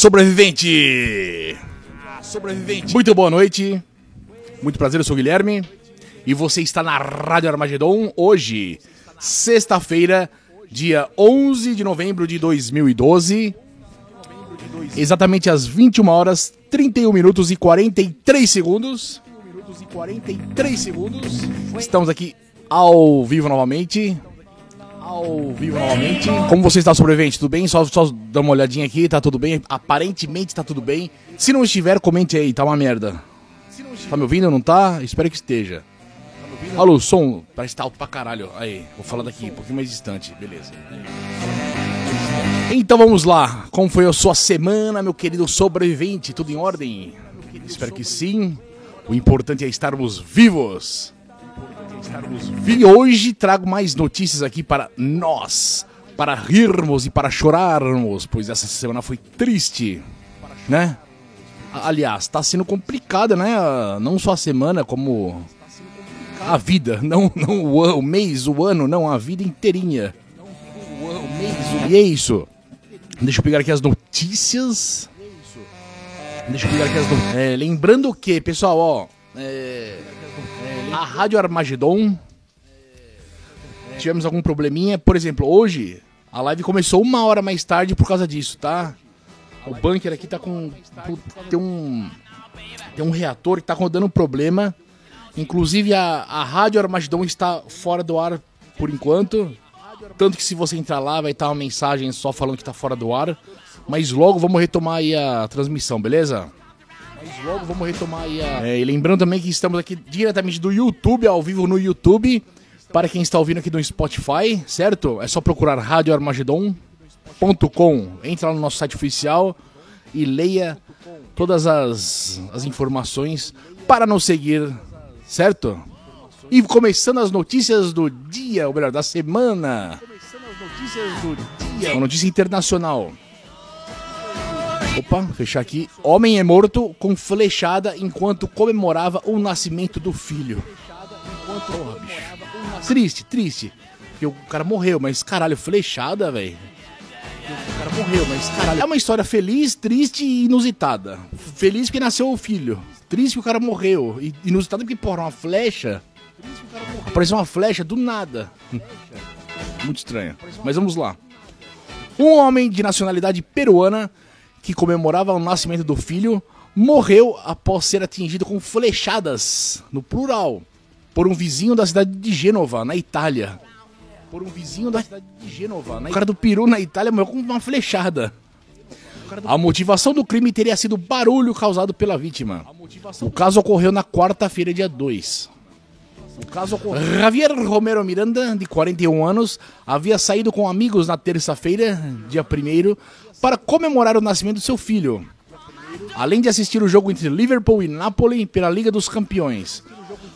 Sobrevivente! Sobrevivente! Muito boa noite. Muito prazer, eu sou o Guilherme. E você está na Rádio Armagedon hoje, sexta-feira, dia 11 de novembro de 2012. Exatamente às 21 horas, 31 minutos e 43 segundos. 43 segundos. Estamos aqui ao vivo novamente. Ao vivo novamente. Como você está, sobrevivente? Tudo bem? Só, só dar uma olhadinha aqui, tá tudo bem? Aparentemente tá tudo bem. Se não estiver, comente aí, tá uma merda. Tá me ouvindo? Não tá? Espero que esteja. Alô, som, parece que tá alto pra caralho. Aí, vou falar daqui, um pouquinho mais distante, beleza. Então vamos lá. Como foi a sua semana, meu querido sobrevivente? Tudo em ordem? Espero que sim. O importante é estarmos vivos. E hoje trago mais notícias aqui para nós, para rirmos e para chorarmos, pois essa semana foi triste, né? Aliás, tá sendo complicada, né? Não só a semana, como a vida, não, não o, o mês, o ano, não, a vida inteirinha. E é isso. Deixa eu pegar aqui as notícias. Deixa eu pegar aqui as notícias. É, lembrando que, pessoal, ó. é, a Rádio Armagedon. Tivemos algum probleminha. Por exemplo, hoje a live começou uma hora mais tarde por causa disso, tá? O bunker aqui tá com. Tem um. Tem um reator que tá dando problema. Inclusive a, a Rádio Armagedon está fora do ar por enquanto. Tanto que se você entrar lá vai estar uma mensagem só falando que tá fora do ar. Mas logo vamos retomar aí a transmissão, beleza? Mas logo vamos retomar aí a. É, e lembrando também que estamos aqui diretamente do YouTube, ao vivo no YouTube. Para quem está ouvindo aqui no Spotify, certo? É só procurar radioarmagedon.com. Entra lá no nosso site oficial e leia todas as, as informações para nos seguir, certo? E começando as notícias do dia, ou melhor, da semana. Começando as notícias do dia. Uma notícia internacional. Opa, fechar aqui. Homem é morto com flechada enquanto comemorava o nascimento do filho. Porra, bicho. Triste, triste. Porque o cara morreu, mas caralho, flechada, velho. O cara morreu, mas caralho. É uma história feliz, triste e inusitada. Feliz porque nasceu o filho. Triste que o cara morreu. E inusitada porque, porra, uma flecha. Apareceu uma flecha do nada. Muito estranho. Mas vamos lá. Um homem de nacionalidade peruana que comemorava o nascimento do filho morreu após ser atingido com flechadas, no plural, por um vizinho da cidade de Gênova, na Itália. Por um vizinho da cidade de Gênova, na O cara do Peru na Itália morreu com uma flechada. A motivação do crime teria sido barulho causado pela vítima. O caso ocorreu na quarta-feira, dia 2. O caso ocorreu. Javier Romero Miranda, de 41 anos, havia saído com amigos na terça-feira, dia 1 para comemorar o nascimento do seu filho. Além de assistir o jogo entre Liverpool e Napoli pela Liga dos Campeões.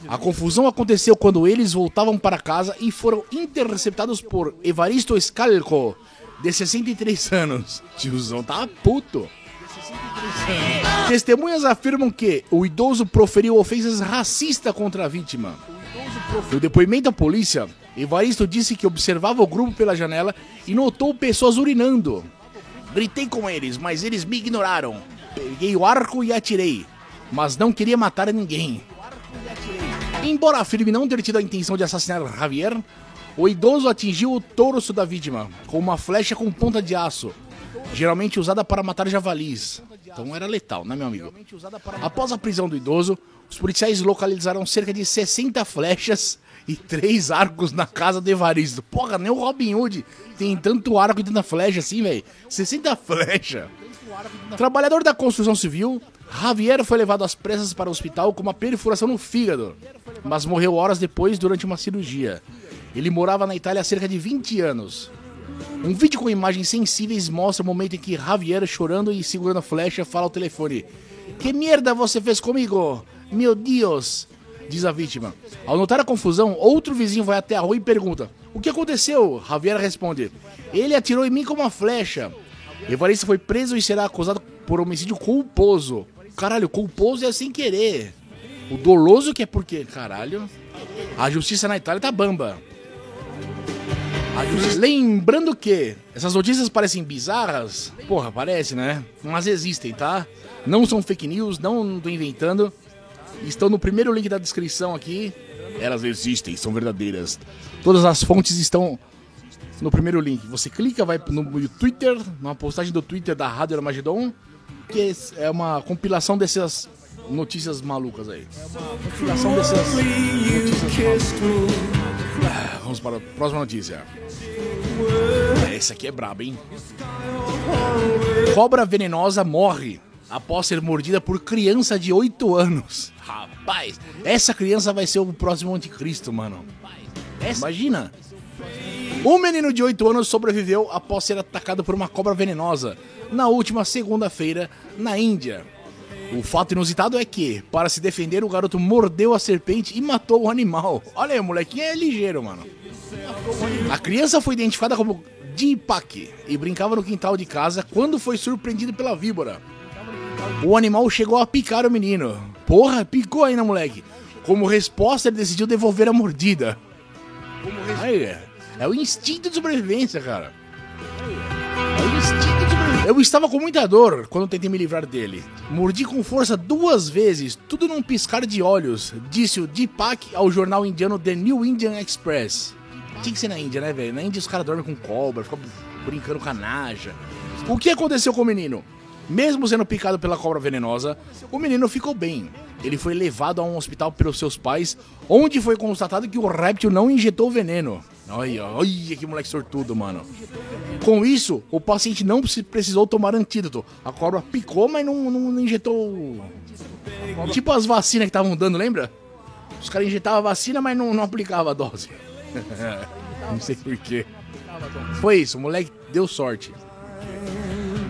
A confusão aconteceu quando eles voltavam para casa e foram interceptados por Evaristo Scalco, de 63 anos. Tiozão tava puto. Testemunhas afirmam que o idoso proferiu ofensas racistas contra a vítima. No depoimento à polícia, Evaristo disse que observava o grupo pela janela e notou pessoas urinando. Gritei com eles, mas eles me ignoraram. Peguei o arco e atirei, mas não queria matar ninguém. Embora afirme não ter tido a intenção de assassinar Javier, o idoso atingiu o torso da vítima com uma flecha com ponta de aço, geralmente usada para matar javalis. Então era letal, né, meu amigo? Após a prisão do idoso, os policiais localizaram cerca de 60 flechas e três arcos na casa de Evaristo. Porra, nem o Robin Hood tem tanto arco e tanta flecha assim, velho. 60 flechas. Trabalhador da construção civil, Javier foi levado às pressas para o hospital com uma perfuração no fígado, mas morreu horas depois durante uma cirurgia. Ele morava na Itália há cerca de 20 anos. Um vídeo com imagens sensíveis mostra o momento em que Javier, chorando e segurando a flecha, fala ao telefone: Que merda você fez comigo? Meu Deus! Diz a vítima. Ao notar a confusão, outro vizinho vai até a rua e pergunta: O que aconteceu? Javier responde: Ele atirou em mim com uma flecha. Evaristo foi preso e será acusado por homicídio culposo. Caralho, culposo é sem querer. O doloso que é porque. Caralho. A justiça na Itália tá bamba. Lembrando que essas notícias parecem bizarras, porra, parece, né? Mas existem, tá? Não são fake news, não tô inventando. Estão no primeiro link da descrição aqui. Elas existem, são verdadeiras. Todas as fontes estão no primeiro link. Você clica, vai no Twitter, numa postagem do Twitter da Rádio Armagedon, que é uma compilação dessas notícias malucas aí. É uma compilação dessas notícias. Ah, vamos para a próxima notícia. Essa aqui é braba, hein? Cobra venenosa morre após ser mordida por criança de 8 anos. Rapaz, essa criança vai ser o próximo anticristo, mano. Imagina. Um menino de 8 anos sobreviveu após ser atacado por uma cobra venenosa na última segunda-feira na Índia. O fato inusitado é que, para se defender, o garoto mordeu a serpente e matou o animal. Olha aí, o molequinho é ligeiro, mano. A criança foi identificada como Deepak e brincava no quintal de casa quando foi surpreendido pela víbora. O animal chegou a picar o menino. Porra, picou ainda, moleque. Como resposta, ele decidiu devolver a mordida. Aí, é o instinto de sobrevivência, cara. É o instinto de sobrevivência. Eu estava com muita dor quando tentei me livrar dele. Mordi com força duas vezes, tudo num piscar de olhos, disse o Deepak ao jornal indiano The New Indian Express. Tinha que ser na Índia, né, velho? Na Índia os caras dormem com cobra, ficam brincando com a naja. O que aconteceu com o menino? Mesmo sendo picado pela cobra venenosa, o menino ficou bem. Ele foi levado a um hospital pelos seus pais, onde foi constatado que o réptil não injetou veneno. Olha, olha que moleque sortudo, mano. Com isso, o paciente não precisou tomar antídoto. A cobra picou, mas não, não, não injetou. Tipo as vacinas que estavam dando, lembra? Os caras injetavam a vacina, mas não, não aplicava a dose. não sei porquê. Foi isso, o moleque deu sorte.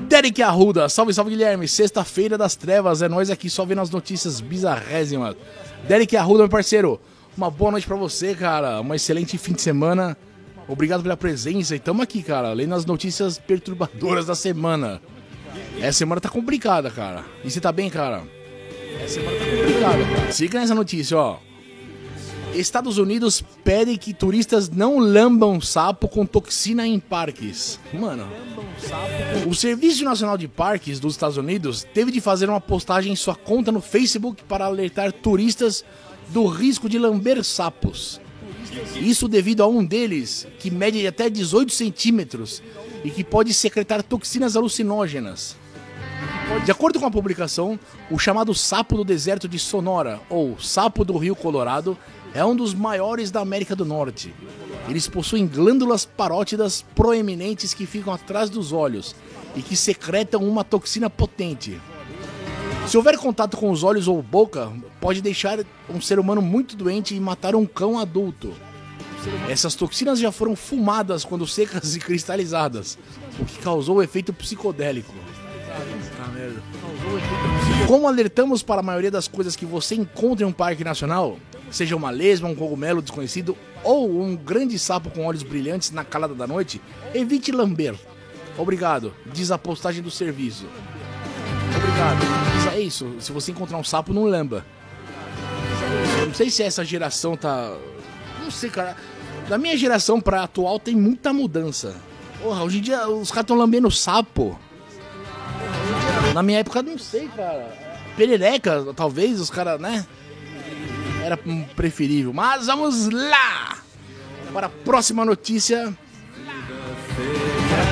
Derek Arruda, salve, salve Guilherme. Sexta-feira das trevas, é nós aqui só vendo as notícias bizarrésimas. Derek Arruda, meu parceiro, uma boa noite para você, cara. Um excelente fim de semana. Obrigado pela presença e tamo aqui, cara, lendo as notícias perturbadoras da semana. Essa semana tá complicada, cara. E você tá bem, cara? Essa semana tá complicada. Siga nessa notícia, ó. Estados Unidos pede que turistas não lambam sapo com toxina em parques. Mano, o Serviço Nacional de Parques dos Estados Unidos teve de fazer uma postagem em sua conta no Facebook para alertar turistas do risco de lamber sapos. Isso devido a um deles, que mede até 18 centímetros e que pode secretar toxinas alucinógenas. De acordo com a publicação, o chamado sapo do deserto de Sonora, ou sapo do Rio Colorado, é um dos maiores da América do Norte. Eles possuem glândulas parótidas proeminentes que ficam atrás dos olhos e que secretam uma toxina potente. Se houver contato com os olhos ou boca, pode deixar um ser humano muito doente e matar um cão adulto. Essas toxinas já foram fumadas quando secas e cristalizadas, o que causou o efeito psicodélico. Como alertamos para a maioria das coisas que você encontra em um parque nacional, seja uma lesma, um cogumelo desconhecido ou um grande sapo com olhos brilhantes na calada da noite, evite lamber. Obrigado, diz a postagem do serviço. Obrigado. É isso, se você encontrar um sapo, não lamba. Não sei se essa geração tá. Não sei, cara. Da minha geração pra atual tem muita mudança. Porra, hoje em dia os caras estão lambendo sapo. Na minha época, não sei, cara. Perereca, talvez, os caras, né? Era preferível. Mas vamos lá para a próxima notícia.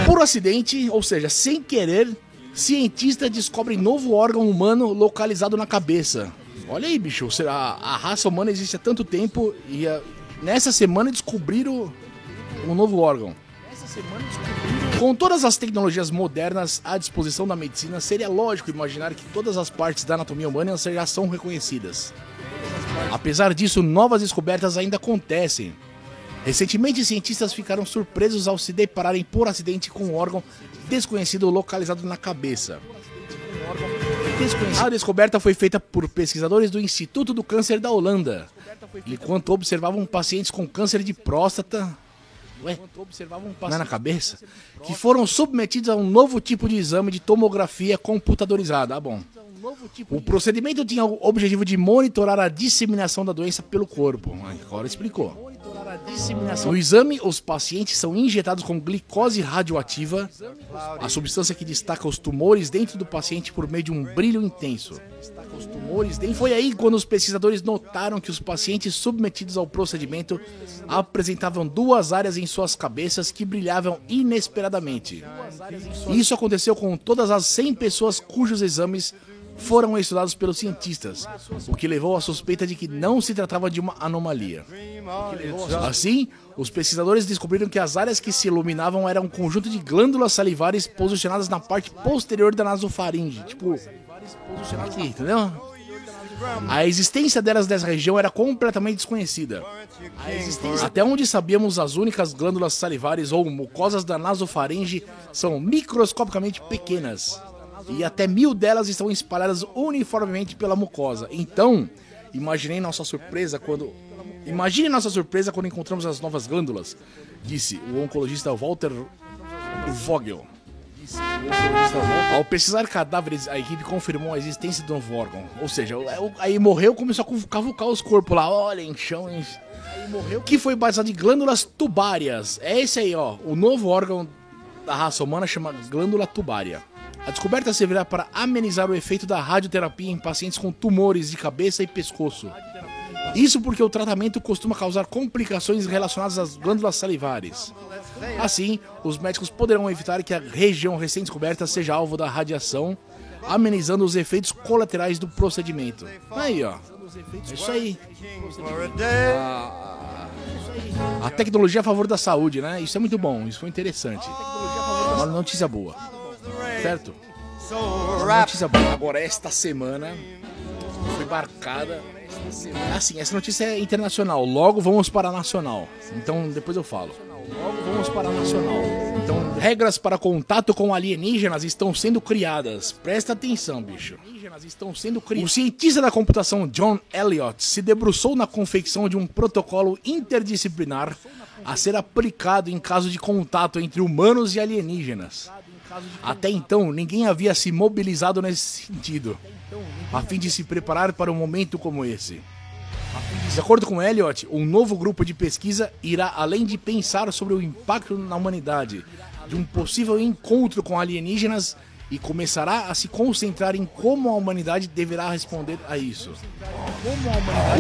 Por acidente, ou seja, sem querer, cientistas descobrem novo órgão humano localizado na cabeça. Olha aí, bicho, a, raça humana existe há tanto tempo e a, nessa semana descobriram um novo órgão. Com todas as tecnologias modernas à disposição da medicina, seria lógico imaginar que todas as partes da anatomia humana já são reconhecidas. Apesar disso, novas descobertas ainda acontecem. Recentemente, cientistas ficaram surpresos ao se depararem por acidente com um órgão desconhecido localizado na cabeça. A descoberta foi feita por pesquisadores do Instituto do Câncer da Holanda, enquanto observavam pacientes com câncer de próstata. Ué, não é na cabeça? Que foram submetidos a um novo tipo de exame de tomografia computadorizada. Ah, bom. O procedimento tinha o objetivo de monitorar a disseminação da doença pelo corpo. Agora explicou. No exame, os pacientes são injetados com glicose radioativa, a substância que destaca os tumores dentro do paciente por meio de um brilho intenso. Foi aí quando os pesquisadores notaram que os pacientes submetidos ao procedimento apresentavam duas áreas em suas cabeças que brilhavam inesperadamente. Isso aconteceu com todas as 100 pessoas cujos exames foram estudados pelos cientistas, o que levou à suspeita de que não se tratava de uma anomalia. Assim, os pesquisadores descobriram que as áreas que se iluminavam eram um conjunto de glândulas salivares posicionadas na parte posterior da nasofaringe, tipo aqui, entendeu? A existência delas nessa região era completamente desconhecida. Até onde sabíamos, as únicas glândulas salivares ou mucosas da nasofaringe são microscopicamente pequenas e até mil delas estão espalhadas uniformemente pela mucosa. Então, imaginei nossa surpresa quando. Imagine nossa surpresa quando encontramos as novas glândulas, disse o oncologista Walter Vogel. Ao pesquisar cadáveres, a equipe confirmou a existência do novo órgão. Ou seja, aí morreu começou a cavucar os corpos lá. Olha, em chão. Aí morreu. Que foi baseado em glândulas tubárias. É esse aí, ó. O novo órgão da raça humana chama glândula tubária. A descoberta servirá para amenizar o efeito da radioterapia em pacientes com tumores de cabeça e pescoço. Isso porque o tratamento costuma causar complicações relacionadas às glândulas salivares. Assim, os médicos poderão evitar que a região recém-descoberta seja alvo da radiação, amenizando os efeitos colaterais do procedimento. Aí, ó. É isso aí. A, tecnologia a favor da saúde, né? Isso é muito bom, isso foi interessante. Uma notícia boa. Certo? Notícia boa. Agora, esta semana foi marcada. Assim, essa notícia é internacional. Logo vamos para a nacional. Então, depois eu falo. Logo vamos para a nacional. Então, regras para contato com alienígenas estão sendo criadas. Presta atenção, bicho. O cientista da computação John Elliott se debruçou na confecção de um protocolo interdisciplinar a ser aplicado em caso de contato entre humanos e alienígenas. Até então, ninguém havia se mobilizado nesse sentido, a fim de se preparar para um momento como esse. De acordo com Elliot, um novo grupo de pesquisa irá além de pensar sobre o impacto na humanidade de um possível encontro com alienígenas e começará a se concentrar em como a humanidade deverá responder a isso.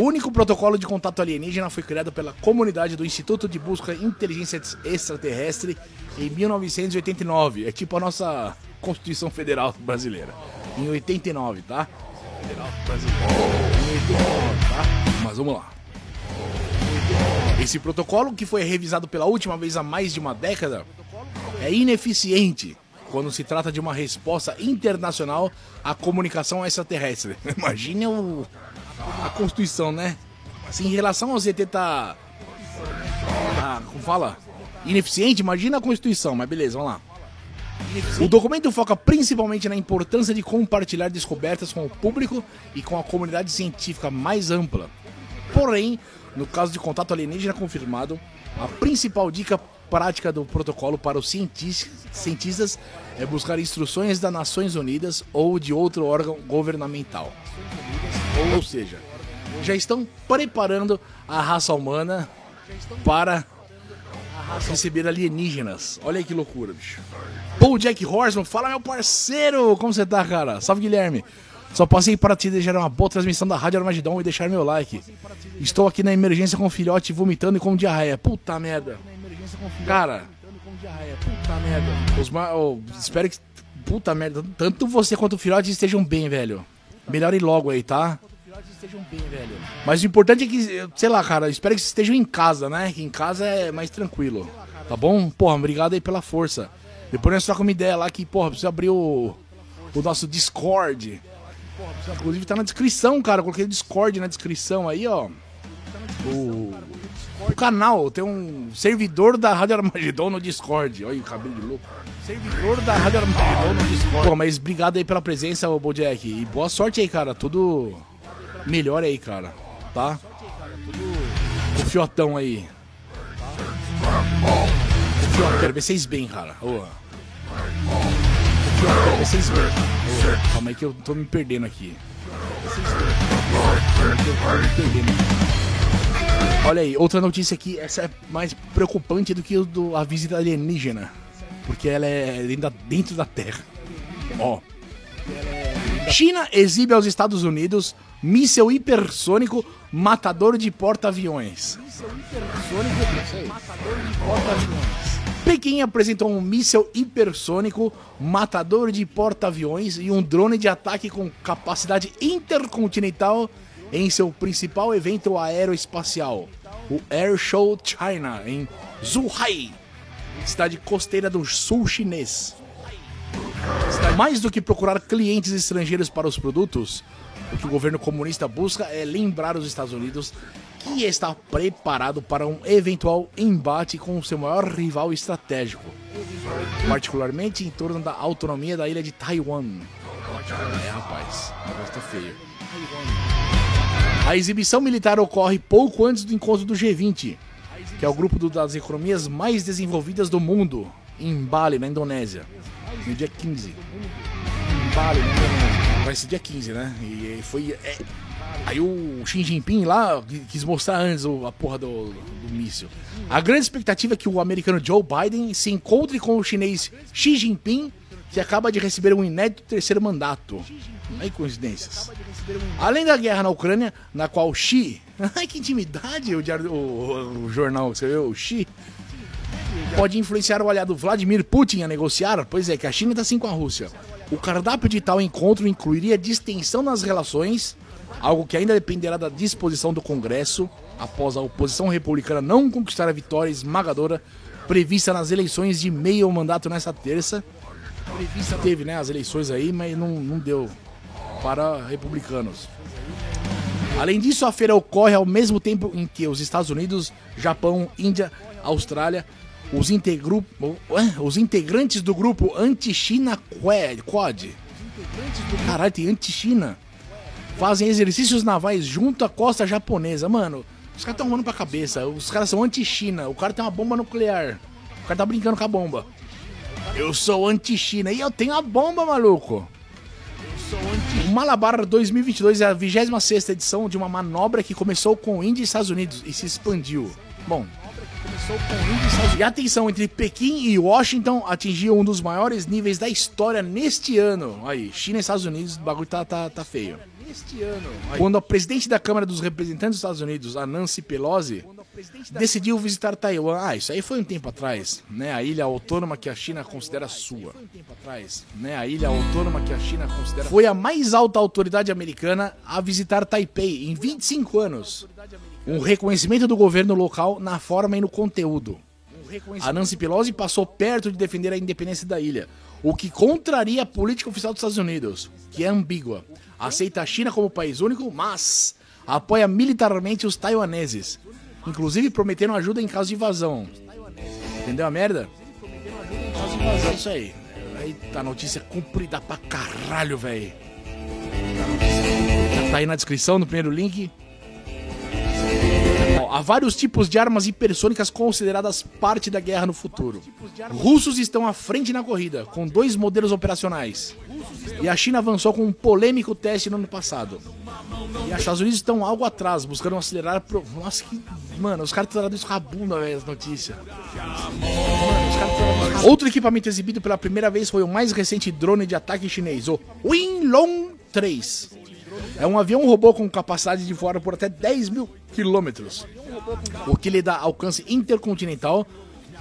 O único protocolo de contato alienígena foi criado pela comunidade do Instituto de Busca Inteligência Extraterrestre em 1989. É tipo a nossa Constituição Federal Brasileira. Em 89, tá? Federal Brasileira. Em 89, tá? Mas vamos lá. Esse protocolo, que foi revisado pela última vez há mais de uma década, é ineficiente quando se trata de uma resposta internacional à comunicação extraterrestre. Imagine o, a Constituição, né? Assim, em relação ao ZT tá, tá. Como fala? Ineficiente, imagina a Constituição, mas beleza, vamos lá. O documento foca principalmente na importância de compartilhar descobertas com o público e com a comunidade científica mais ampla. Porém, no caso de contato alienígena confirmado, a principal dica prática do protocolo para os cientistas é buscar instruções das Nações Unidas ou de outro órgão governamental. Ou seja, já estão preparando a raça humana para receber alienígenas. Olha aí que loucura, bicho. Paul Jack Horseman, fala meu parceiro! Como você tá, cara? Salve, Guilherme! Só passei para te deixar uma boa transmissão da Rádio Armagedon e deixar meu like. Estou aqui na emergência com o filhote vomitando e com diarreia. Puta merda. Cara, puta merda. Os oh, espero que. Puta merda. Tanto você quanto o filhote estejam bem, velho. Melhore logo aí, tá? Mas o importante é que, sei lá, cara, espero que vocês estejam em casa, né? Que em casa é mais tranquilo. Tá bom? Porra, obrigado aí pela força. Depois nós trocamos uma ideia lá que, porra, precisa abrir o, o nosso Discord. Inclusive tá na descrição, cara. Eu coloquei o Discord na descrição aí, ó. O o canal, tem um servidor da Rádio Armagedon no Discord. Olha o cabelo de louco. Servidor da Rádio Armagedon no Discord. Pô, mas obrigado aí pela presença, ô Bojack. E boa sorte aí, cara. Tudo melhor aí, cara. Tá? O fiotão aí. O fiotão, quero ver vocês bem, cara. Ô. Quero ver vocês bem. Ô, calma aí que eu tô me perdendo aqui. Vocês bem. Eu tô me perdendo aqui. Olha aí, outra notícia aqui, essa é mais preocupante do que do, a visita alienígena. Porque ela é dentro da, Terra. Ó. China exibe aos Estados Unidos míssel hipersônico matador de porta-aviões. Matador de porta-aviões. Pequim apresentou um míssel hipersônico, matador de porta-aviões e um drone de ataque com capacidade intercontinental em seu principal evento aeroespacial, o Air Show China, em Zhuhai, cidade costeira do sul chinês. Mais do que procurar clientes estrangeiros para os produtos, o que o governo comunista busca é lembrar os Estados Unidos que está preparado para um eventual embate com seu maior rival estratégico, particularmente em torno da autonomia da ilha de Taiwan. É, rapaz, o negócio tá feio. A exibição militar ocorre pouco antes do encontro do G20, que é o grupo das economias mais desenvolvidas do mundo, em Bali, na Indonésia, no dia 15. Em Bali, na Indonésia. Vai ser dia 15, né? E foi. É, Aí o Xi Jinping lá quis mostrar antes a porra do, do míssil. A grande expectativa é que o americano Joe Biden se encontre com o chinês Xi Jinping, que acaba de receber um inédito terceiro mandato. Aí coincidências. Além da guerra na Ucrânia, na qual Xi. Ai que intimidade o, o, o jornal que você viu, o Xi. Pode influenciar o aliado Vladimir Putin a negociar? Pois é, que a China está assim com a Rússia. O cardápio de tal encontro incluiria distensão nas relações algo que ainda dependerá da disposição do Congresso após a oposição republicana não conquistar a vitória esmagadora prevista nas eleições de meio mandato nesta terça. Teve, né, as eleições aí, mas não, não deu para republicanos. Além disso, a feira ocorre ao mesmo tempo em que os Estados Unidos, Japão, Índia, Austrália, os, integru... os integrantes do grupo Anti-China Quad. Caralho, tem Anti-China fazem exercícios navais junto à costa japonesa. Mano, os caras estão arrumando pra cabeça. Os caras são anti-China. O cara tem uma bomba nuclear. O cara tá brincando com a bomba. Eu sou anti-China. E eu tenho a bomba, maluco. O Malabar 2022 é a 26 edição de uma manobra que começou com Índia e Estados Unidos e se expandiu. Bom, e a tensão entre Pequim e Washington atingiu um dos maiores níveis da história neste ano. Aí, China e Estados Unidos, o bagulho tá, tá, tá feio. Quando a presidente da Câmara dos Representantes dos Estados Unidos, a Nancy Pelosi, decidiu visitar Taiwan. Ah, isso aí foi um tempo atrás, né? A ilha autônoma que a China considera sua. Foi um tempo atrás, né? A ilha autônoma que a China considera Foi a mais alta autoridade americana a visitar Taipei em 25 anos. Um reconhecimento do governo local na forma e no conteúdo. A Nancy Pelosi passou perto de defender a independência da ilha, o que contraria a política oficial dos Estados Unidos, que é ambígua aceita a China como país único, mas apoia militarmente os taiwaneses. Inclusive prometendo ajuda em caso de invasão. Entendeu a merda? É isso aí. Aí tá notícia cumprida pra caralho, velho. Tá aí na descrição, no primeiro link. Há vários tipos de armas hipersônicas consideradas parte da guerra no futuro. Russos estão à frente na corrida, com dois modelos operacionais. E a China avançou com um polêmico teste no ano passado. E os Estados Unidos estão algo atrás, buscando acelerar. Pro... Nossa, que. Mano, os caras trazendo isso com a bunda, velho, as notícias. Outro equipamento exibido pela primeira vez foi o mais recente drone de ataque chinês, o Winlong 3. É um avião robô com capacidade de voar por até 10 mil quilômetros, o que lhe dá alcance intercontinental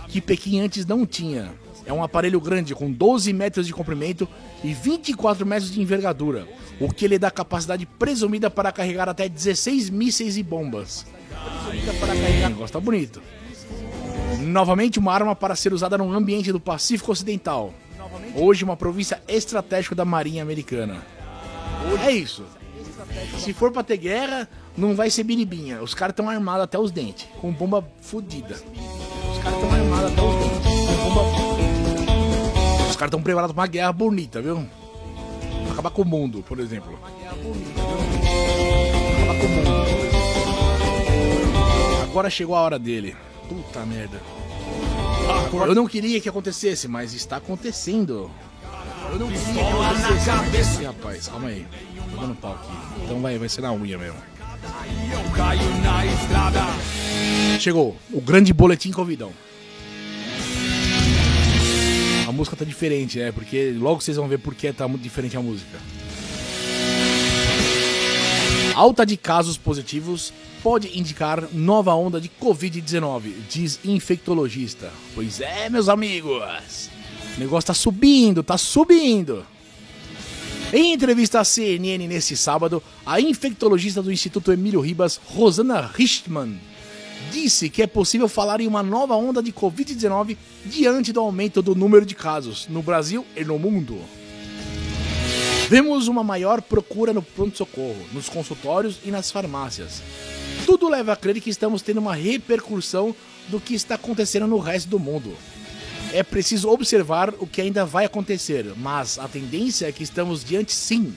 que Pequim antes não tinha. É um aparelho grande com 12 metros de comprimento e 24 metros de envergadura, o que lhe dá capacidade presumida para carregar até 16 mísseis e bombas. O negócio tá bonito. Novamente, uma arma para ser usada no ambiente do Pacífico Ocidental. Hoje, uma província estratégica da Marinha Americana. É isso. Se for pra ter guerra, não vai ser biribinha. Os caras estão armados até os dentes, com bomba fodida. Os caras estão armados até os dentes, com bomba Os caras estão preparados pra uma guerra bonita, viu? Pra acabar com o mundo, por exemplo. Viu? Acabar com o mundo. Agora chegou a hora dele. Puta merda. Eu não queria que acontecesse, mas está acontecendo. Eu não queria que acontecesse. Rapaz, calma aí. Tô dando pau aqui. Então vai, vai ser na unha mesmo. Eu caio na estrada. Chegou o grande boletim Covidão. A música tá diferente, né? Porque logo vocês vão ver por que tá muito diferente a música. Alta de casos positivos pode indicar nova onda de Covid-19, diz infectologista. Pois é, meus amigos. O negócio tá subindo, tá subindo. Em entrevista à CNN nesse sábado, a infectologista do Instituto Emílio Ribas, Rosana Richtmann, disse que é possível falar em uma nova onda de Covid-19 diante do aumento do número de casos no Brasil e no mundo. Vemos uma maior procura no pronto-socorro, nos consultórios e nas farmácias. Tudo leva a crer que estamos tendo uma repercussão do que está acontecendo no resto do mundo. É preciso observar o que ainda vai acontecer, mas a tendência é que estamos diante, sim,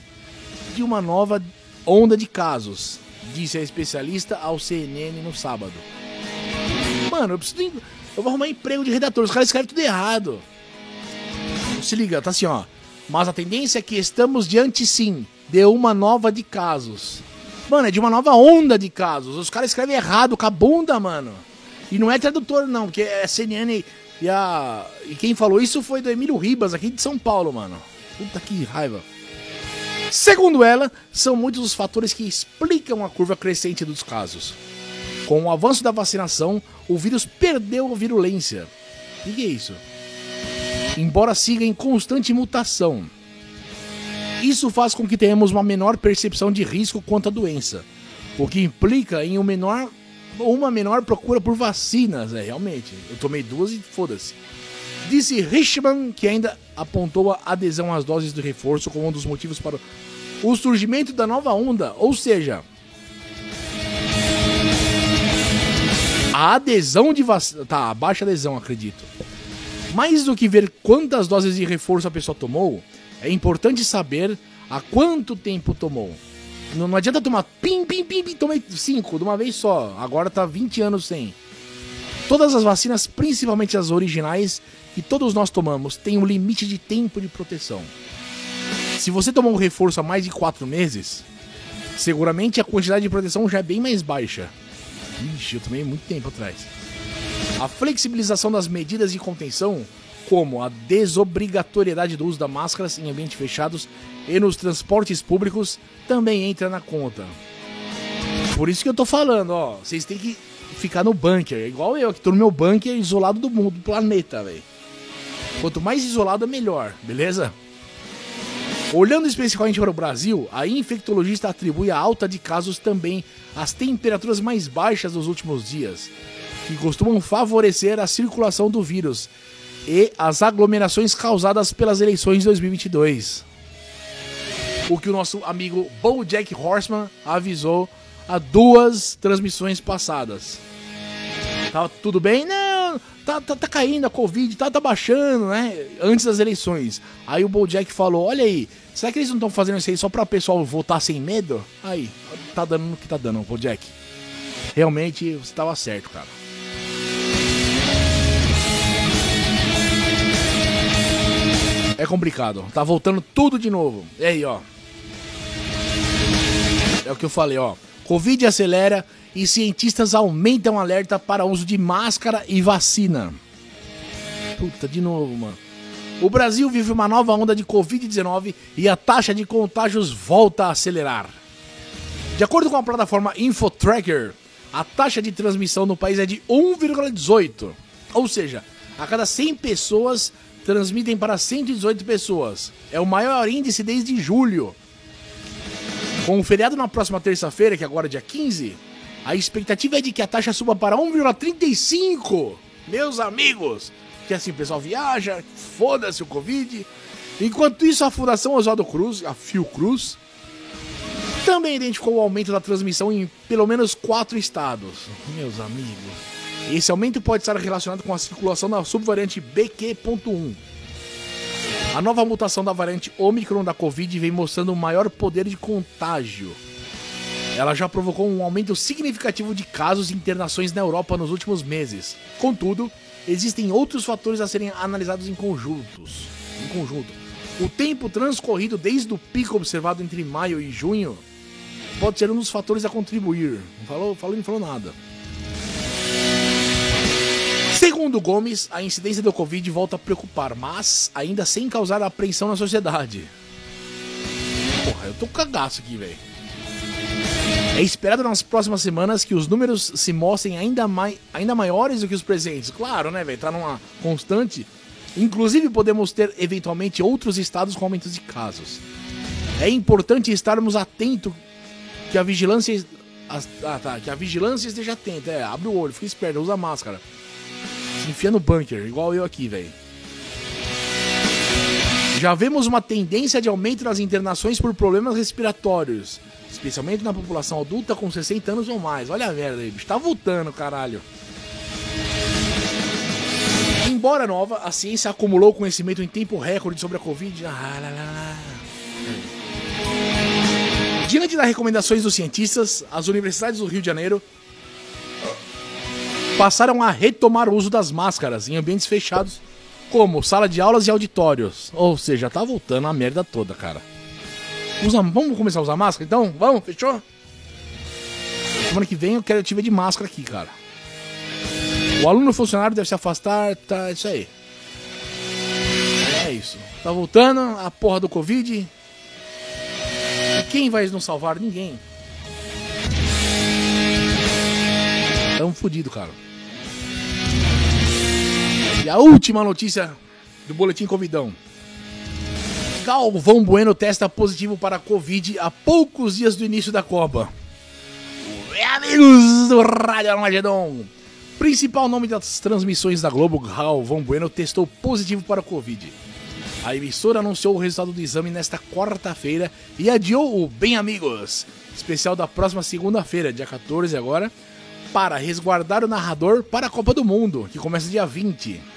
de uma nova onda de casos, disse a especialista ao CNN no sábado. Mano, eu preciso. Eu vou arrumar emprego de redator, os caras escrevem tudo errado. Se liga, tá assim, ó. Mas a tendência é que estamos diante, sim, de uma nova de casos. Mano, é de uma nova onda de casos. Os caras escrevem errado com a bunda, mano. E não é tradutor, não, porque é CNN e a. E quem falou isso foi do Emílio Ribas, aqui de São Paulo, mano. Puta que raiva. Segundo ela, são muitos os fatores que explicam a curva crescente dos casos. Com o avanço da vacinação, o vírus perdeu a virulência. O que é isso? Embora siga em constante mutação. Isso faz com que tenhamos uma menor percepção de risco quanto à doença, o que implica em um menor uma menor procura por vacinas, é, realmente. Eu tomei duas e foda-se. Disse Richman que ainda apontou a adesão às doses de reforço como um dos motivos para o surgimento da nova onda, ou seja, a adesão de vacina. Tá, baixa adesão, acredito. Mais do que ver quantas doses de reforço a pessoa tomou, é importante saber há quanto tempo tomou. Não, não adianta tomar pim, pim, pim, pim, tomei cinco de uma vez só. Agora tá 20 anos sem. Todas as vacinas, principalmente as originais, que todos nós tomamos, têm um limite de tempo de proteção. Se você tomou um reforço há mais de 4 meses, seguramente a quantidade de proteção já é bem mais baixa. Ixi, eu tomei muito tempo atrás. A flexibilização das medidas de contenção, como a desobrigatoriedade do uso da máscaras em ambientes fechados e nos transportes públicos, também entra na conta. Por isso que eu tô falando, ó, vocês têm que ficar no bunker, igual eu, que tô no meu bunker isolado do mundo, do planeta, velho. Quanto mais isolado, melhor, beleza? Olhando especificamente para o Brasil, a infectologista atribui a alta de casos também às temperaturas mais baixas dos últimos dias, que costumam favorecer a circulação do vírus e as aglomerações causadas pelas eleições de 2022. O que o nosso amigo BoJack Horseman avisou há duas transmissões passadas. Tá tudo bem? Não, tá, tá, tá caindo a Covid, tá, tá baixando, né? Antes das eleições. Aí o BoJack falou: Olha aí, será que eles não estão fazendo isso aí só para o pessoal votar sem medo? Aí, tá dando no que tá dando, BoJack. Realmente você estava certo, cara. É complicado. Tá voltando tudo de novo. E aí, ó. É o que eu falei, ó. Covid acelera e cientistas aumentam alerta para uso de máscara e vacina. Puta, de novo, mano. O Brasil vive uma nova onda de Covid-19 e a taxa de contágios volta a acelerar. De acordo com a plataforma InfoTracker, a taxa de transmissão no país é de 1,18. Ou seja, a cada 100 pessoas transmitem para 118 pessoas. É o maior índice desde julho. Com o feriado na próxima terça-feira, que agora é dia 15, a expectativa é de que a taxa suba para 1,35. Meus amigos, que assim o pessoal viaja, foda-se o Covid. Enquanto isso, a Fundação Oswaldo Cruz, a Fiocruz, também identificou o aumento da transmissão em pelo menos quatro estados. Meus amigos. Esse aumento pode estar relacionado com a circulação da subvariante BQ.1, a nova mutação da variante Omicron da Covid vem mostrando um maior poder de contágio. Ela já provocou um aumento significativo de casos e internações na Europa nos últimos meses. Contudo, existem outros fatores a serem analisados em conjuntos. Em conjunto. O tempo transcorrido desde o pico observado entre maio e junho pode ser um dos fatores a contribuir. Não falou, falou, não falou nada. Segundo Gomes, a incidência do Covid volta a preocupar, mas ainda sem causar apreensão na sociedade. Porra, eu tô cagaço aqui, velho. É esperado nas próximas semanas que os números se mostrem ainda, mai ainda maiores do que os presentes. Claro, né, velho? Tá numa constante. Inclusive, podemos ter eventualmente outros estados com aumentos de casos. É importante estarmos atentos que a vigilância. Ah, tá. Que a vigilância esteja atenta. É, abre o olho, fica esperto, usa máscara. Se enfia no bunker, igual eu aqui, velho. Já vemos uma tendência de aumento nas internações por problemas respiratórios especialmente na população adulta com 60 anos ou mais. Olha a merda aí, bicho, tá voltando, caralho. Embora nova, a ciência acumulou conhecimento em tempo recorde sobre a Covid. Ah, lá, lá, lá. Diante das recomendações dos cientistas, as universidades do Rio de Janeiro passaram a retomar o uso das máscaras em ambientes fechados, como sala de aulas e auditórios. Ou seja, tá voltando a merda toda, cara. Usa, vamos começar a usar máscara então? Vamos? Fechou? Semana que vem eu quero te ver de máscara aqui, cara. O aluno funcionário deve se afastar, tá isso aí. É isso. Tá voltando a porra do Covid. E quem vai nos salvar? Ninguém. Tamo fudido, cara. E a última notícia do Boletim Covidão. Galvão Bueno testa positivo para Covid a poucos dias do início da Copa. amigos do Rádio Armagedon, principal nome das transmissões da Globo, Galvão Bueno testou positivo para Covid. A emissora anunciou o resultado do exame nesta quarta-feira e adiou o Bem Amigos, especial da próxima segunda-feira, dia 14 agora, para resguardar o narrador para a Copa do Mundo, que começa dia 20.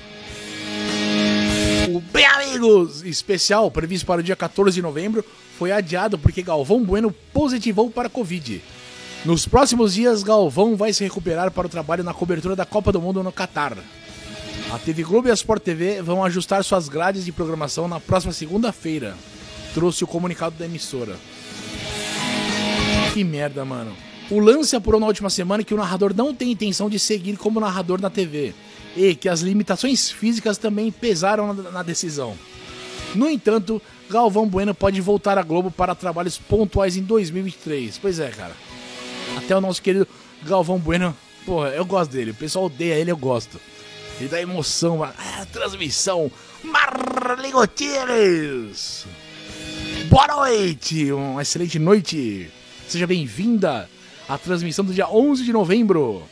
O Bem Amigos especial, previsto para o dia 14 de novembro, foi adiado porque Galvão Bueno positivou para a Covid. Nos próximos dias, Galvão vai se recuperar para o trabalho na cobertura da Copa do Mundo no Catar. A TV Globo e a Sport TV vão ajustar suas grades de programação na próxima segunda-feira, trouxe o comunicado da emissora. Que merda, mano. O lance apurou na última semana que o narrador não tem intenção de seguir como narrador na TV e que as limitações físicas também pesaram na, decisão. No entanto, Galvão Bueno pode voltar à Globo para trabalhos pontuais em 2023. Pois é, cara. Até o nosso querido Galvão Bueno, porra, eu gosto dele. O pessoal odeia ele, eu gosto. Ele dá emoção, a transmissão. Marli Gutierrez! Boa noite! Uma excelente noite! Seja bem-vinda à transmissão do dia 11 de novembro.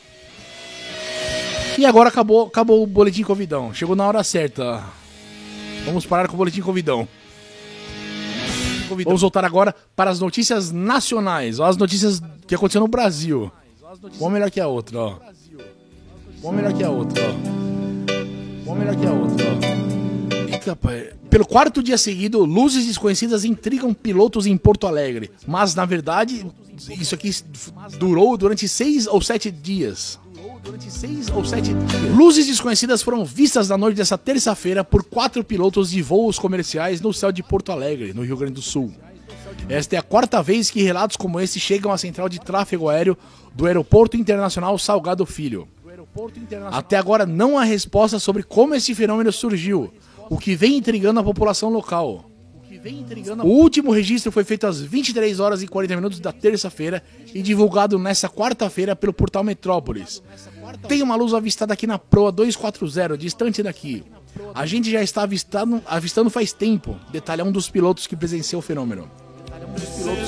E agora acabou, acabou o boletim Covidão. Chegou na hora certa. Vamos parar com o boletim Covidão. Vamos voltar agora para as notícias nacionais. As notícias que aconteceram no Brasil. Uma melhor que a outra, ó. Uma melhor que a outra, ó. Uma melhor que a outra, ó. Eita, pai. Pelo quarto dia seguido, luzes desconhecidas intrigam pilotos em Porto Alegre. Mas, na verdade, isso aqui durou durante seis ou sete dias durante seis ou sete dias. Luzes desconhecidas foram vistas na noite dessa terça-feira por quatro pilotos de voos comerciais no céu de Porto Alegre, no Rio Grande do Sul. Esta é a quarta vez que relatos como esse chegam à central de tráfego aéreo do Aeroporto Internacional Salgado Filho. Até agora não há resposta sobre como esse fenômeno surgiu, o que vem intrigando a população local. O último registro foi feito às 23 horas e 40 minutos da terça-feira e divulgado nesta quarta-feira pelo portal Metrópolis. Tem uma luz avistada aqui na proa 240, distante daqui. A gente já está avistando, avistando faz tempo, detalha um dos pilotos que presenciou o fenômeno.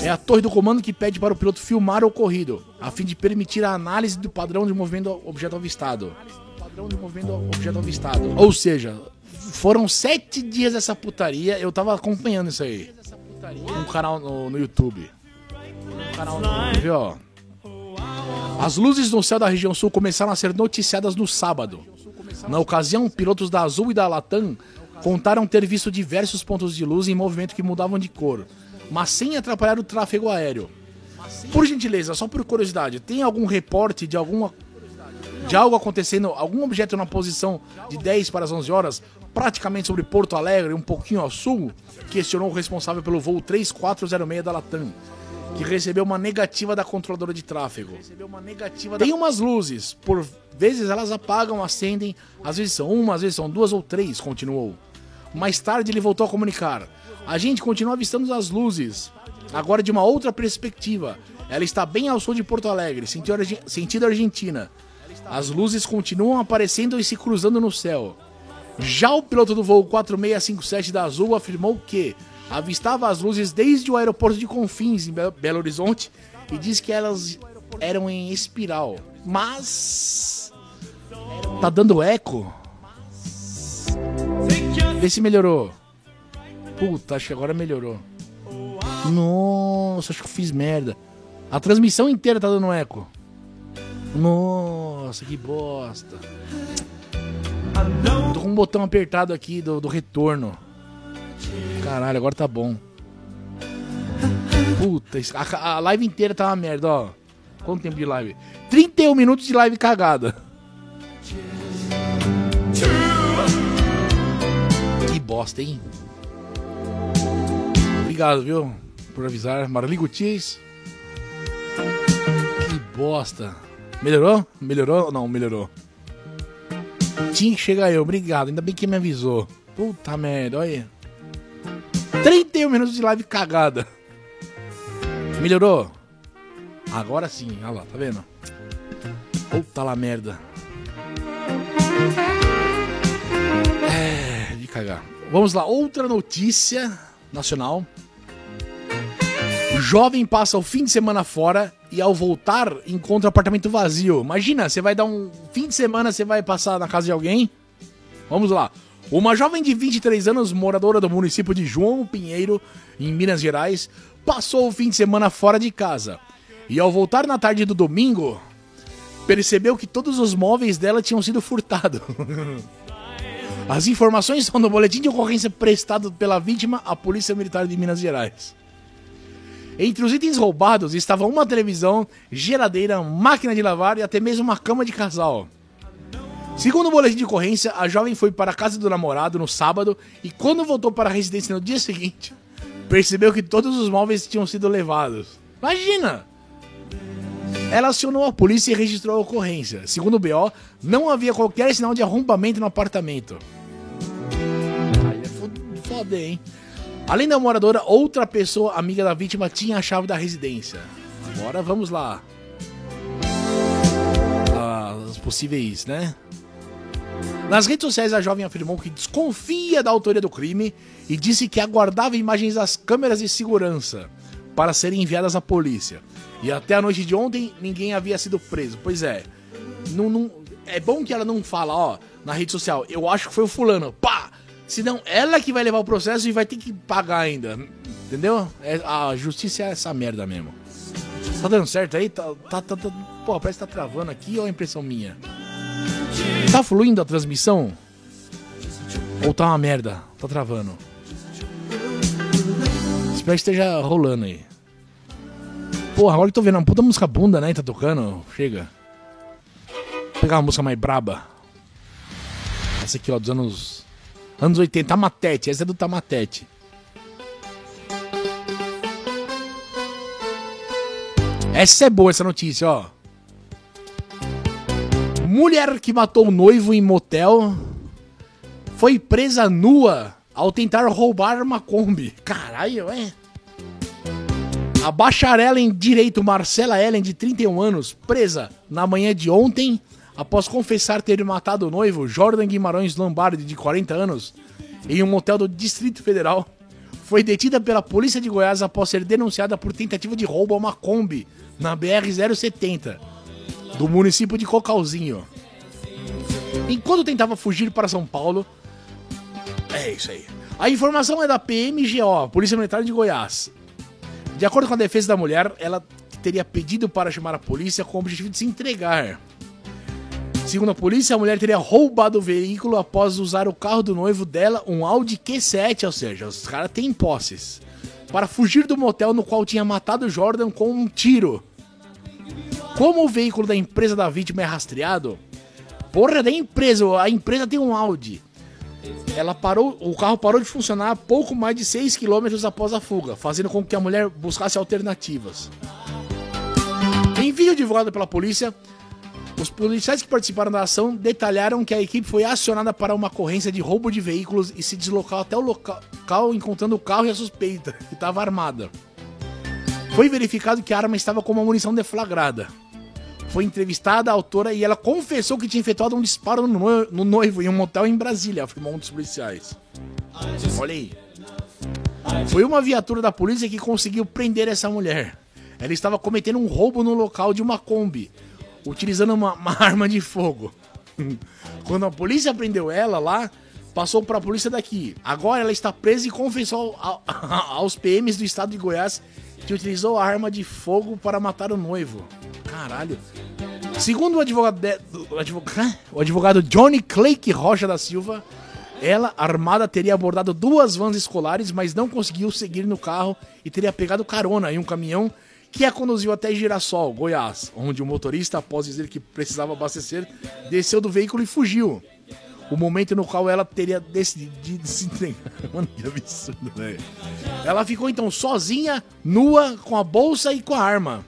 É a torre do comando que pede para o piloto filmar o ocorrido, a fim de permitir a análise do padrão de movimento do objeto avistado. Ou seja, foram sete dias dessa putaria, eu tava acompanhando isso aí. Um canal no, no YouTube. Um canal no YouTube, ó. As luzes no céu da região sul começaram a ser noticiadas no sábado. Na ocasião, pilotos da Azul e da Latam contaram ter visto diversos pontos de luz em movimento que mudavam de cor, mas sem atrapalhar o tráfego aéreo. Por gentileza, só por curiosidade, tem algum reporte de alguma de algo acontecendo, algum objeto na posição de 10 para as 11 horas, praticamente sobre Porto Alegre, um pouquinho ao sul? Questionou o responsável pelo voo 3406 da Latam que recebeu uma negativa da controladora de tráfego. Tem umas luzes, por vezes elas apagam, acendem, às vezes são uma, às vezes são duas ou três, continuou. Mais tarde ele voltou a comunicar. A gente continua avistando as luzes, agora de uma outra perspectiva. Ela está bem ao sul de Porto Alegre, sentido Argentina. As luzes continuam aparecendo e se cruzando no céu. Já o piloto do voo 4657 da Azul afirmou que avistava as luzes desde o aeroporto de Confins, em Belo Horizonte, e disse que elas eram em espiral. Mas. Tá dando eco? Vê se melhorou. Puta, acho que agora melhorou. Nossa, acho que eu fiz merda. A transmissão inteira tá dando eco. Nossa, que bosta. Tô com um botão apertado aqui do, do retorno. Caralho, agora tá bom. Puta, a, a live inteira tá uma merda, ó. Quanto tempo de live? 31 minutos de live cagada. Que bosta, hein? Obrigado, viu? Por avisar. Marli Gutiérrez. Que bosta. Melhorou? Melhorou? Não, melhorou. Tinha que chegar eu, obrigado. Ainda bem que me avisou. Puta merda, olha aí. 31 minutos de live cagada. Melhorou? Agora sim, olha lá, tá vendo? Puta lá merda. É, de cagar. Vamos lá, outra notícia nacional. Jovem passa o fim de semana fora e ao voltar encontra apartamento vazio. Imagina, você vai dar um fim de semana, você vai passar na casa de alguém. Vamos lá. Uma jovem de 23 anos, moradora do município de João Pinheiro, em Minas Gerais, passou o fim de semana fora de casa. E ao voltar na tarde do domingo, percebeu que todos os móveis dela tinham sido furtados. As informações são do boletim de ocorrência prestado pela vítima à Polícia Militar de Minas Gerais. Entre os itens roubados estavam uma televisão, geladeira, máquina de lavar e até mesmo uma cama de casal. Segundo o boletim de ocorrência, a jovem foi para a casa do namorado no sábado e quando voltou para a residência no dia seguinte, percebeu que todos os móveis tinham sido levados. Imagina! Ela acionou a polícia e registrou a ocorrência. Segundo o BO, não havia qualquer sinal de arrombamento no apartamento. Aí é foda, hein? Além da moradora, outra pessoa amiga da vítima tinha a chave da residência. Agora vamos lá. As possíveis, né? Nas redes sociais, a jovem afirmou que desconfia da autoria do crime e disse que aguardava imagens das câmeras de segurança para serem enviadas à polícia. E até a noite de ontem, ninguém havia sido preso. Pois é, não, não, é bom que ela não fala, ó, na rede social, eu acho que foi o fulano, pá! Senão ela que vai levar o processo e vai ter que pagar ainda. Entendeu? É, a justiça é essa merda mesmo. Tá dando certo aí? Tá, tá, tá, tá, pô, parece que tá travando aqui ou é impressão minha? Tá fluindo a transmissão? Ou tá uma merda? Tá travando? Espero que esteja rolando aí. Porra, agora que tô vendo uma puta música bunda, né? Tá tocando. Chega. Vou pegar uma música mais braba. Essa aqui, ó, dos anos. Anos 80. Tamatete. Essa é do Tamatete. Essa é boa, essa notícia, ó. Mulher que matou o noivo em motel foi presa nua ao tentar roubar uma Kombi. Caralho, é. A bacharela em direito Marcela Ellen, de 31 anos, presa na manhã de ontem após confessar ter matado o noivo Jordan Guimarães Lombardi, de 40 anos, em um motel do Distrito Federal, foi detida pela polícia de Goiás após ser denunciada por tentativa de roubo a uma Kombi na BR-070 do município de Cocalzinho. Enquanto tentava fugir para São Paulo. É isso aí. A informação é da PMGO, Polícia Militar de Goiás. De acordo com a defesa da mulher, ela teria pedido para chamar a polícia com o objetivo de se entregar. Segundo a polícia, a mulher teria roubado o veículo após usar o carro do noivo dela, um Audi Q7, ou seja, os caras têm posses, para fugir do motel no qual tinha matado Jordan com um tiro. Como o veículo da empresa da vítima é rastreado, porra da empresa, a empresa tem um Audi. ela parou, o carro parou de funcionar pouco mais de 6 km após a fuga, fazendo com que a mulher buscasse alternativas. Em vídeo divulgado pela polícia, os policiais que participaram da ação detalharam que a equipe foi acionada para uma ocorrência de roubo de veículos e se deslocou até o local encontrando o carro e a suspeita, que estava armada. Foi verificado que a arma estava com uma munição deflagrada. Foi entrevistada a autora e ela confessou que tinha efetuado um disparo no, no noivo em um motel em Brasília, afirmou um dos policiais. Olha aí. Foi uma viatura da polícia que conseguiu prender essa mulher. Ela estava cometendo um roubo no local de uma Kombi, utilizando uma, uma arma de fogo. Quando a polícia prendeu ela lá, passou para a polícia daqui. Agora ela está presa e confessou aos PMs do estado de Goiás que utilizou a arma de fogo para matar o noivo. Caralho. Segundo o advogado, de, o advogado, o advogado Johnny Clake Rocha da Silva, ela, armada, teria abordado duas vans escolares, mas não conseguiu seguir no carro e teria pegado carona em um caminhão que a conduziu até Girassol, Goiás, onde o motorista, após dizer que precisava abastecer, desceu do veículo e fugiu o momento no qual ela teria decidido se entregar. Mano, que absurdo, velho. Ela ficou então sozinha, nua, com a bolsa e com a arma.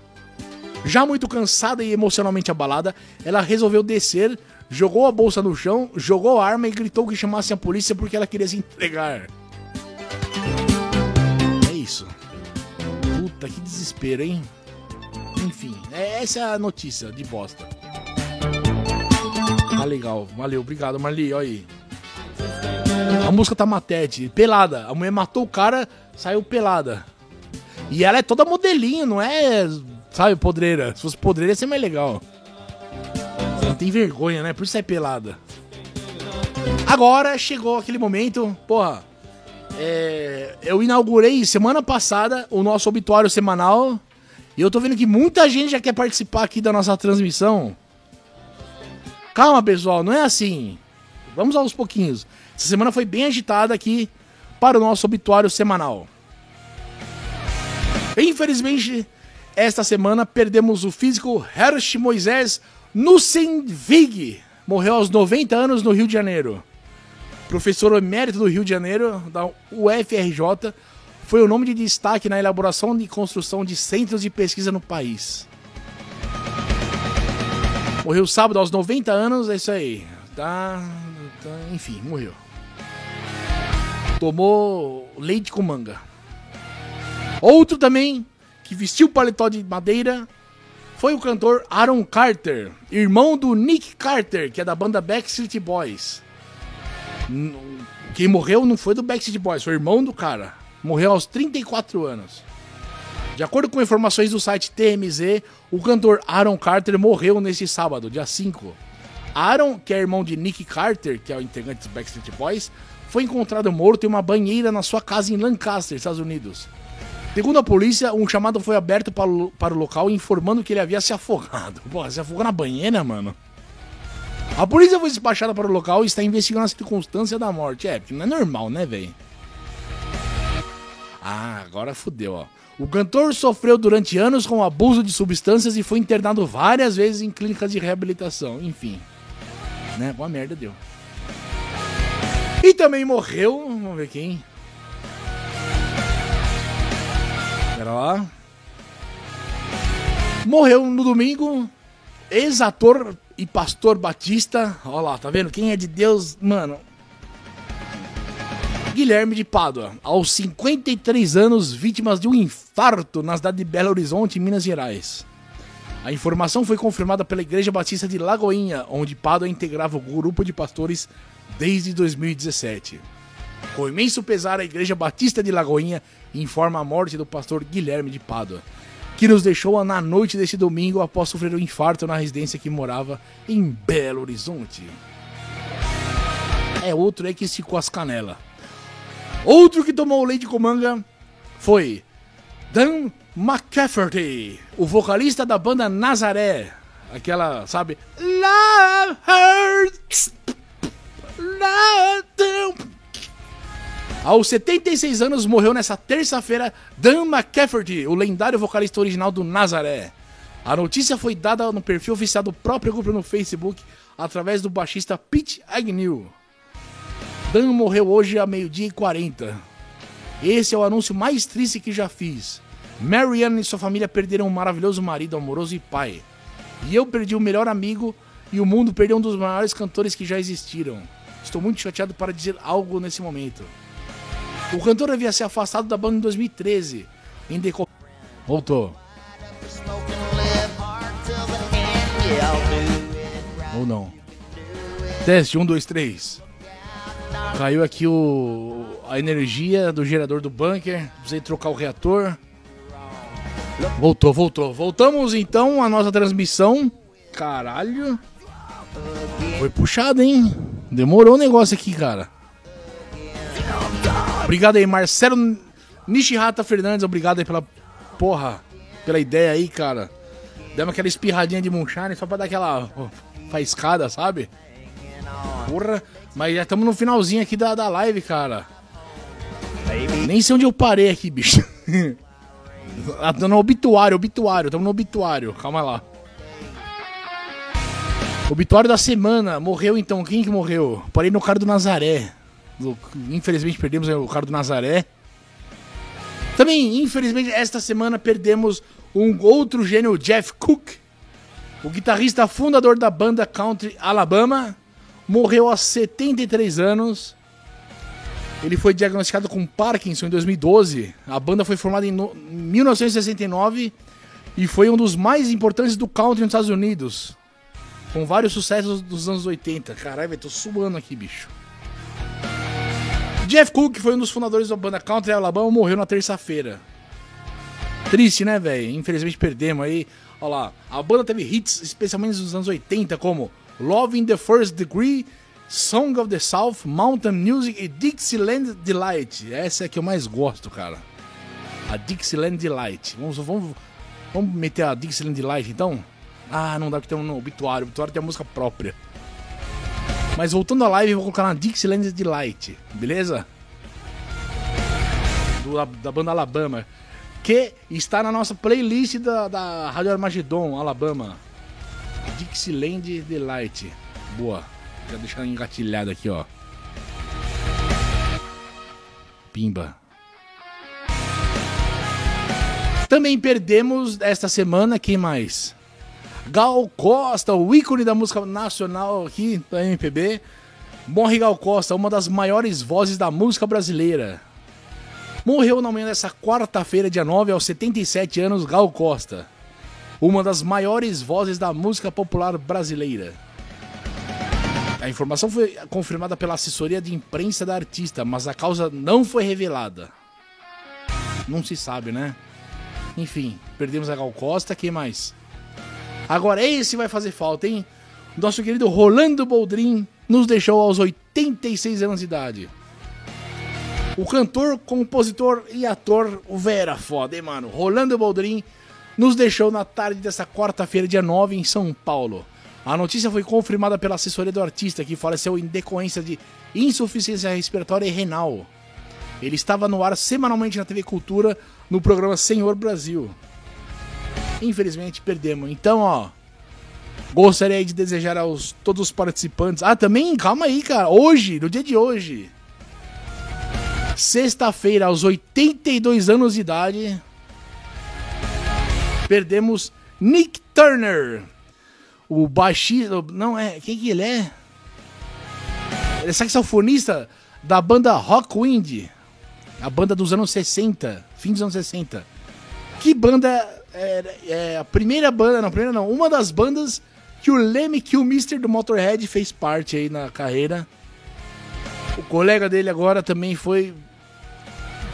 Já muito cansada e emocionalmente abalada, ela resolveu descer, jogou a bolsa no chão, jogou a arma e gritou que chamasse a polícia porque ela queria se entregar. É isso. Puta, que desespero, hein? Enfim, é essa é a notícia de bosta. Tá legal. Valeu, obrigado, Marli. Olha aí. A música tá matete, pelada. A mulher matou o cara, saiu pelada. E ela é toda modelinho, não é, sabe, podreira. Se fosse podreira ia ser mais legal. Não tem vergonha, né? Por isso é pelada. Agora chegou aquele momento, porra. É, eu inaugurei semana passada o nosso obituário semanal. E eu tô vendo que muita gente já quer participar aqui da nossa transmissão. Calma, pessoal, não é assim. Vamos aos pouquinhos. Essa semana foi bem agitada aqui para o nosso obituário semanal. Infelizmente, esta semana perdemos o físico Hersh Moisés Nussenvig. Morreu aos 90 anos no Rio de Janeiro. Professor emérito do Rio de Janeiro, da UFRJ, foi o nome de destaque na elaboração e construção de centros de pesquisa no país. Morreu sábado aos 90 anos, é isso aí. Tá, tá, enfim, morreu. Tomou leite com manga. Outro também que vestiu paletó de madeira foi o cantor Aaron Carter, irmão do Nick Carter, que é da banda Backstreet Boys. Quem morreu não foi do Backstreet Boys, foi o irmão do cara. Morreu aos 34 anos. De acordo com informações do site TMZ, o cantor Aaron Carter morreu neste sábado, dia 5. Aaron, que é irmão de Nick Carter, que é o integrante dos Backstreet Boys, foi encontrado morto em uma banheira na sua casa em Lancaster, Estados Unidos. Segundo a polícia, um chamado foi aberto para o, para o local informando que ele havia se afogado. Pô, se afogou na banheira, mano? A polícia foi despachada para o local e está investigando a circunstância da morte. É, porque não é normal, né, velho? Ah, agora fudeu, ó. O cantor sofreu durante anos com abuso de substâncias e foi internado várias vezes em clínicas de reabilitação. Enfim, né? Boa merda deu. E também morreu, vamos ver quem. Pera lá. Morreu no domingo, ex-ator e pastor Batista. Olha lá, tá vendo? Quem é de Deus, mano, Guilherme de Pádua, aos 53 anos, vítimas de um infarto na cidade de Belo Horizonte, Minas Gerais. A informação foi confirmada pela Igreja Batista de Lagoinha, onde Pádua integrava o grupo de pastores desde 2017. Com imenso pesar, a Igreja Batista de Lagoinha informa a morte do pastor Guilherme de Pádua, que nos deixou na noite deste domingo após sofrer um infarto na residência que morava em Belo Horizonte. É outro aí que esticou as canelas. Outro que tomou leite com manga foi Dan McCafferty, o vocalista da banda Nazaré. Aquela, sabe? Love hurts. Love Aos 76 anos morreu nessa terça-feira Dan McCafferty, o lendário vocalista original do Nazaré. A notícia foi dada no perfil oficial do próprio grupo no Facebook através do baixista Pete Agnew. Dan morreu hoje a meio-dia e 40. Esse é o anúncio mais triste que já fiz. Marianne e sua família perderam um maravilhoso marido, amoroso e pai. E eu perdi o melhor amigo e o mundo perdeu um dos maiores cantores que já existiram. Estou muito chateado para dizer algo nesse momento. O cantor havia se afastado da banda em 2013. Em deco... Voltou. Ou não. Teste, um, dois, três. Caiu aqui o a energia do gerador do bunker. Precisei trocar o reator. Voltou, voltou. Voltamos então à nossa transmissão. Caralho. Foi puxado, hein? Demorou o negócio aqui, cara. Obrigado aí, Marcelo Nishihata Fernandes. Obrigado aí pela porra, pela ideia aí, cara. Demos aquela espirradinha de moonshine só pra dar aquela faiscada, sabe? Porra, mas já estamos no finalzinho aqui da, da live, cara. Nem sei onde eu parei aqui, bicho. ah, no obituário, obituário, estamos no obituário. Calma lá. Obituário da semana. Morreu então. Quem que morreu? Parei no cara do Nazaré. Infelizmente perdemos o cara do Nazaré. Também, infelizmente, esta semana perdemos um outro gênio, Jeff Cook, o guitarrista fundador da banda country Alabama, morreu aos 73 anos. Ele foi diagnosticado com Parkinson em 2012. A banda foi formada em 1969 e foi um dos mais importantes do country nos Estados Unidos. Com vários sucessos dos anos 80. Caralho, velho, tô suando aqui, bicho. Jeff Cook foi um dos fundadores da banda Country Alabama morreu na terça-feira. Triste, né, velho? Infelizmente perdemos aí. Olha lá, a banda teve hits especialmente nos anos 80 como Love in the First Degree, Song of the South, Mountain Music e Dixieland Delight. Essa é a que eu mais gosto, cara. A Dixieland Delight. Vamos, vamos, vamos meter a Dixieland Delight então? Ah, não dá porque tem um obituário. O obituário tem a música própria. Mas voltando à live, eu vou colocar na Dixieland Delight, beleza? Do, da banda Alabama. Que está na nossa playlist da, da Rádio Armagedon, Alabama. Dixieland Delight. Boa. Já deixar engatilhado aqui, ó. Pimba. Também perdemos esta semana, quem mais? Gal Costa, o ícone da música nacional aqui da MPB. Morre Gal Costa, uma das maiores vozes da música brasileira. Morreu na manhã dessa quarta-feira, dia 9, aos 77 anos, Gal Costa. Uma das maiores vozes da música popular brasileira. A informação foi confirmada pela assessoria de imprensa da artista, mas a causa não foi revelada. Não se sabe, né? Enfim, perdemos a Gal Costa, quem mais? Agora esse vai fazer falta, hein? Nosso querido Rolando Boldrin nos deixou aos 86 anos de idade. O cantor, compositor e ator, o Vera foda, hein, mano? Rolando Boldrin nos deixou na tarde dessa quarta-feira, dia 9, em São Paulo. A notícia foi confirmada pela assessoria do artista, que faleceu em decorrência de insuficiência respiratória e renal. Ele estava no ar semanalmente na TV Cultura, no programa Senhor Brasil. Infelizmente perdemos. Então, ó. Gostaria de desejar aos todos os participantes. Ah, também, calma aí, cara. Hoje, no dia de hoje. Sexta-feira, aos 82 anos de idade. Perdemos Nick Turner. O baixista. Não, é. Quem que ele é? Ele é saxofonista da banda Rockwind. A banda dos anos 60. Fim dos anos 60. Que banda é, é, a primeira banda, não, primeira não, uma das bandas que o Lemmy Kilmister do Motorhead fez parte aí na carreira. O colega dele agora também foi,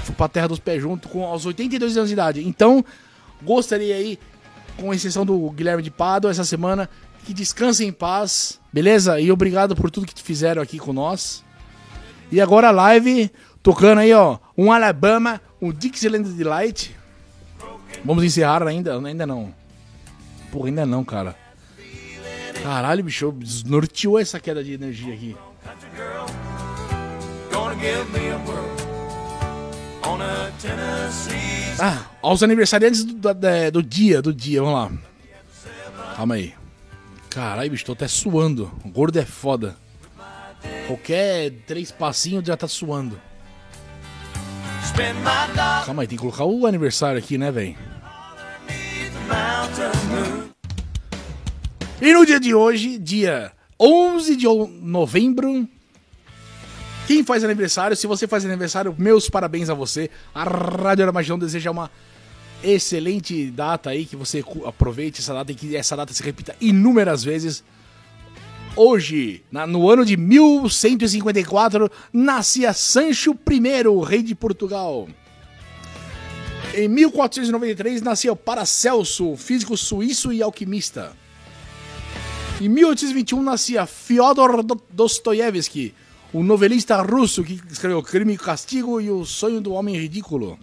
foi pra Terra dos Pés junto com aos 82 anos de idade. Então, gostaria aí, com exceção do Guilherme de Pado, essa semana, que descansem em paz, beleza? E obrigado por tudo que fizeram aqui com nós. E agora a live, tocando aí, ó, um Alabama, um Dixieland Delight. Vamos encerrar ainda? Ainda não. Porra, ainda não, cara. Caralho, bicho, desnorteou essa queda de energia aqui. Ah, aos aniversariantes do, do, do dia, do dia, vamos lá. Calma aí. Caralho, bicho, tô até suando. O gordo é foda. Qualquer três passinhos já tá suando. Calma aí, tem que colocar o aniversário aqui, né, velho? E no dia de hoje, dia 11 de novembro, quem faz aniversário, se você faz aniversário, meus parabéns a você. A Rádio Armagão deseja uma excelente data aí, que você aproveite essa data e que essa data se repita inúmeras vezes. Hoje, na, no ano de 1154, nascia Sancho I, rei de Portugal. Em 1493, nascia Paracelso, físico suíço e alquimista. Em 1821, nascia Fyodor Dostoiévski, o novelista russo que escreveu Crime e Castigo e O Sonho do Homem Ridículo.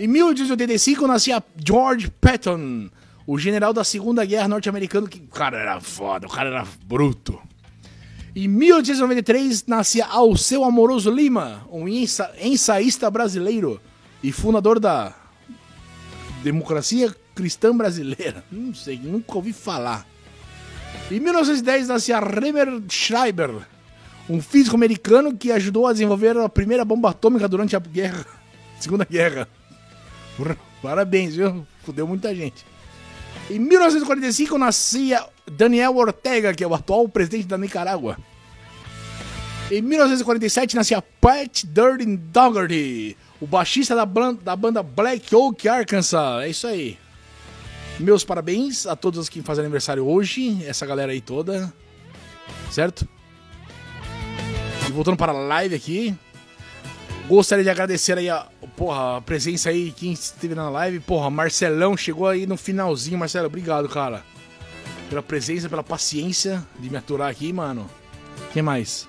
Em 1885 nascia George Patton, o general da Segunda Guerra Norte-Americana, que cara era foda, o cara era bruto. Em 1893 nascia Alceu Amoroso Lima, um ensa ensaísta brasileiro e fundador da Democracia Cristã Brasileira. Não sei, nunca ouvi falar. Em 1910 nascia Remer Schreiber, um físico americano que ajudou a desenvolver a primeira bomba atômica durante a guerra, Segunda Guerra. Parabéns, viu? Fudeu muita gente. Em 1945 nascia Daniel Ortega, que é o atual presidente da Nicarágua. Em 1947 nascia Pat Durden Dougherty, o baixista da, da banda Black Oak Arkansas. É isso aí. Meus parabéns a todos que fazem aniversário hoje, essa galera aí toda. Certo? E voltando para a live aqui. Gostaria de agradecer aí a, porra, a presença aí, quem esteve na live. Porra, Marcelão chegou aí no finalzinho. Marcelo, obrigado, cara. Pela presença, pela paciência de me aturar aqui, mano. Quem mais?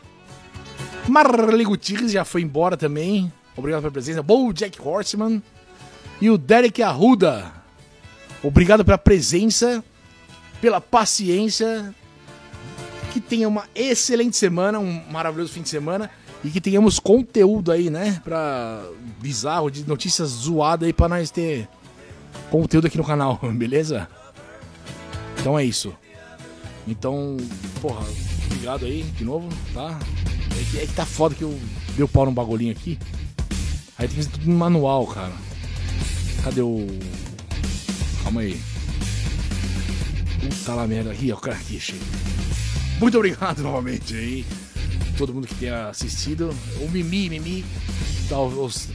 Marley Gutierrez já foi embora também. Obrigado pela presença. Bo Jack Horseman. E o Derek Arruda. Obrigado pela presença, pela paciência. Que tenha uma excelente semana, um maravilhoso fim de semana e que tenhamos conteúdo aí, né? Pra bizarro, de notícias zoadas aí pra nós ter conteúdo aqui no canal, beleza? Então é isso. Então, porra, obrigado aí de novo, tá? É que, é que tá foda que eu dei o pau no bagulhinho aqui. Aí tem que fazer tudo no manual, cara. Cadê o. Calma aí. Puta lá merda. Aqui, ó, cara, aqui, chega. Muito obrigado novamente aí todo mundo que tenha assistido. O Mimi, Mimi, tá,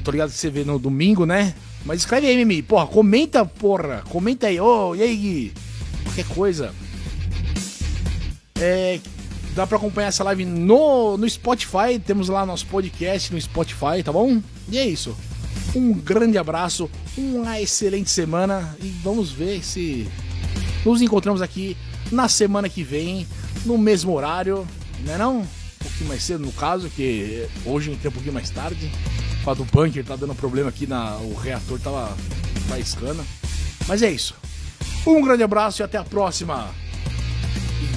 tô ligado que você vê no domingo, né? Mas escreve aí, Mimi. Porra, comenta, porra. Comenta aí. Ô, oh, e aí, Gui? Qualquer coisa. É, dá pra acompanhar essa live no, no Spotify. Temos lá nosso podcast no Spotify, tá bom? E é isso. Um grande abraço, uma excelente semana e vamos ver se nos encontramos aqui na semana que vem, no mesmo horário, né não? É um pouquinho mais cedo, no caso, que hoje entrei um pouquinho mais tarde. O fato do bunker tá dando problema aqui, na, o reator tava faiscando. Mas é isso. Um grande abraço e até a próxima.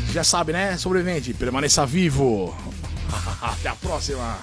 E já sabe, né, sobrevivente, permaneça vivo. até a próxima.